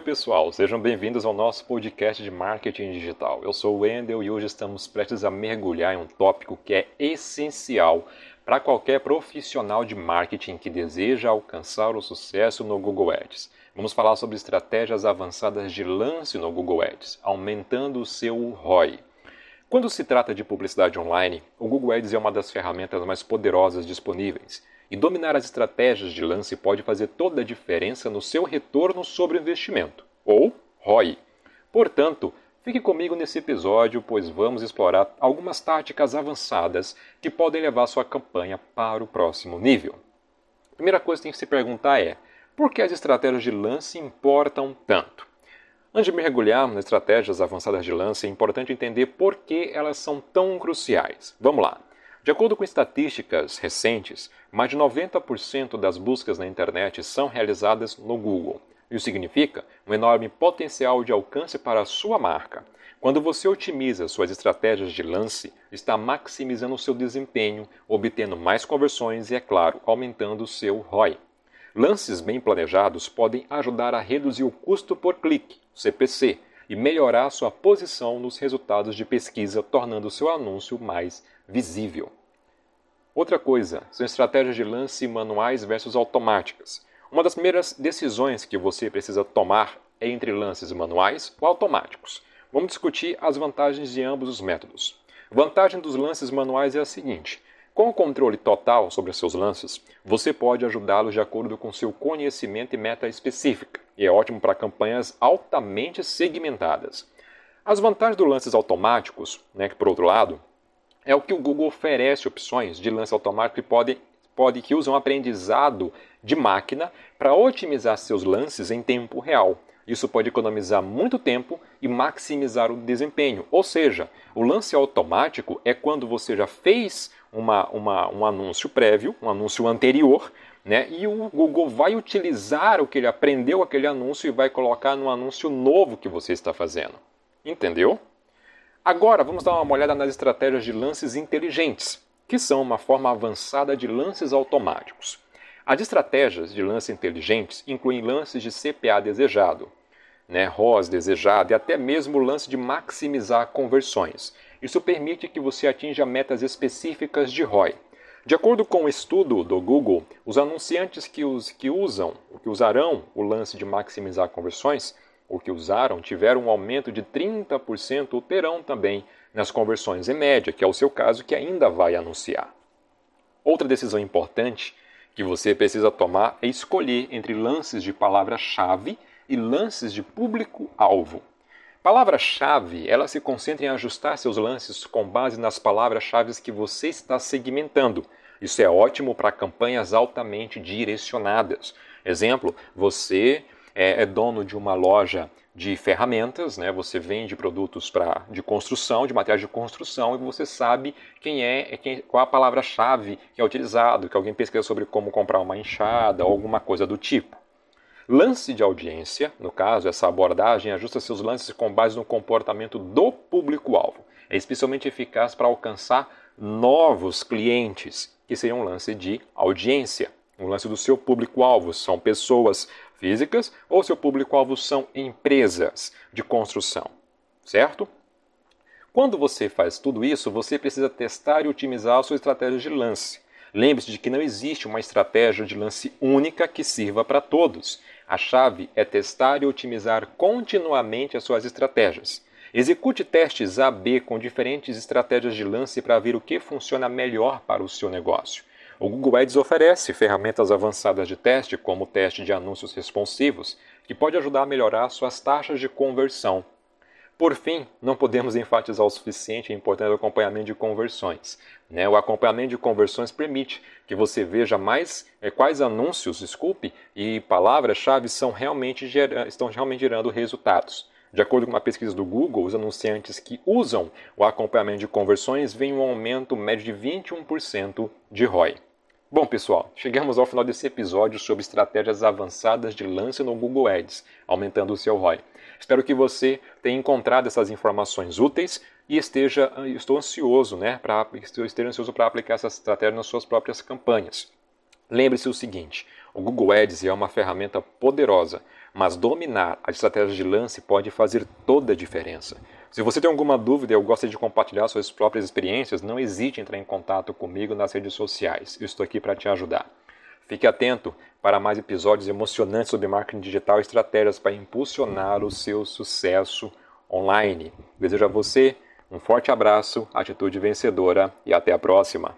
Oi, pessoal, sejam bem-vindos ao nosso podcast de marketing digital. Eu sou o Wendel e hoje estamos prestes a mergulhar em um tópico que é essencial para qualquer profissional de marketing que deseja alcançar o sucesso no Google Ads. Vamos falar sobre estratégias avançadas de lance no Google Ads, aumentando o seu ROI. Quando se trata de publicidade online, o Google Ads é uma das ferramentas mais poderosas disponíveis e dominar as estratégias de lance pode fazer toda a diferença no seu retorno sobre o investimento, ou ROI. Portanto, fique comigo nesse episódio, pois vamos explorar algumas táticas avançadas que podem levar sua campanha para o próximo nível. A primeira coisa que tem que se perguntar é: por que as estratégias de lance importam tanto? Antes de mergulharmos nas estratégias avançadas de lance, é importante entender por que elas são tão cruciais. Vamos lá. De acordo com estatísticas recentes, mais de 90% das buscas na internet são realizadas no Google. Isso significa um enorme potencial de alcance para a sua marca. Quando você otimiza suas estratégias de lance, está maximizando o seu desempenho, obtendo mais conversões e, é claro, aumentando o seu ROI. Lances bem planejados podem ajudar a reduzir o custo por clique, CPC, e melhorar sua posição nos resultados de pesquisa, tornando seu anúncio mais visível. Outra coisa são estratégias de lance manuais versus automáticas. Uma das primeiras decisões que você precisa tomar é entre lances manuais ou automáticos. Vamos discutir as vantagens de ambos os métodos. Vantagem dos lances manuais é a seguinte: com o controle total sobre seus lances, você pode ajudá-los de acordo com seu conhecimento e meta específica, e é ótimo para campanhas altamente segmentadas. As vantagens dos lances automáticos, né, que por outro lado, é o que o Google oferece opções de lance automático que podem pode, que usam aprendizado de máquina para otimizar seus lances em tempo real. Isso pode economizar muito tempo e maximizar o desempenho. Ou seja, o lance automático é quando você já fez uma, uma, um anúncio prévio, um anúncio anterior, né? E o Google vai utilizar o que ele aprendeu aquele anúncio e vai colocar no anúncio novo que você está fazendo. Entendeu? Agora vamos dar uma olhada nas estratégias de lances inteligentes, que são uma forma avançada de lances automáticos. As estratégias de lance inteligentes incluem lances de CPA desejado, né, ROS desejado e até mesmo o lance de maximizar conversões. Isso permite que você atinja metas específicas de ROI. De acordo com o um estudo do Google, os anunciantes que, os, que usam, que usarão o lance de maximizar conversões, ou que usaram, tiveram um aumento de 30% ou terão também nas conversões em média, que é o seu caso que ainda vai anunciar. Outra decisão importante que você precisa tomar é escolher entre lances de palavra-chave e lances de público-alvo. Palavra-chave, ela se concentra em ajustar seus lances com base nas palavras-chave que você está segmentando. Isso é ótimo para campanhas altamente direcionadas. Exemplo, você é, é dono de uma loja de ferramentas, né? Você vende produtos para de construção, de materiais de construção, e você sabe quem é, é quem, qual a palavra-chave que é utilizado, que alguém pesquisa sobre como comprar uma enxada ou alguma coisa do tipo. Lance de audiência, no caso, essa abordagem ajusta seus lances com base no comportamento do público-alvo. É especialmente eficaz para alcançar novos clientes, que seria um lance de audiência. Um lance do seu público-alvo são pessoas físicas ou seu público-alvo são empresas de construção, certo? Quando você faz tudo isso, você precisa testar e otimizar a sua estratégia de lance. Lembre-se de que não existe uma estratégia de lance única que sirva para todos. A chave é testar e otimizar continuamente as suas estratégias. Execute testes A-B com diferentes estratégias de lance para ver o que funciona melhor para o seu negócio. O Google Ads oferece ferramentas avançadas de teste, como o teste de anúncios responsivos, que pode ajudar a melhorar suas taxas de conversão. Por fim, não podemos enfatizar o suficiente a importância do acompanhamento de conversões. Né? O acompanhamento de conversões permite que você veja mais é, quais anúncios, desculpe, e palavras-chave realmente estão realmente gerando resultados. De acordo com uma pesquisa do Google, os anunciantes que usam o acompanhamento de conversões veem um aumento médio de 21% de ROI. Bom, pessoal, chegamos ao final desse episódio sobre estratégias avançadas de lance no Google Ads, aumentando o seu ROI. Espero que você tenha encontrado essas informações úteis e esteja, estou ansioso, né, para esteja ansioso para aplicar essa estratégia nas suas próprias campanhas. Lembre-se o seguinte: O Google Ads é uma ferramenta poderosa, mas dominar a estratégia de lance pode fazer toda a diferença. Se você tem alguma dúvida ou gosta de compartilhar suas próprias experiências, não hesite em entrar em contato comigo nas redes sociais. Eu estou aqui para te ajudar. Fique atento para mais episódios emocionantes sobre marketing digital e estratégias para impulsionar o seu sucesso online. Desejo a você um forte abraço, atitude vencedora e até a próxima.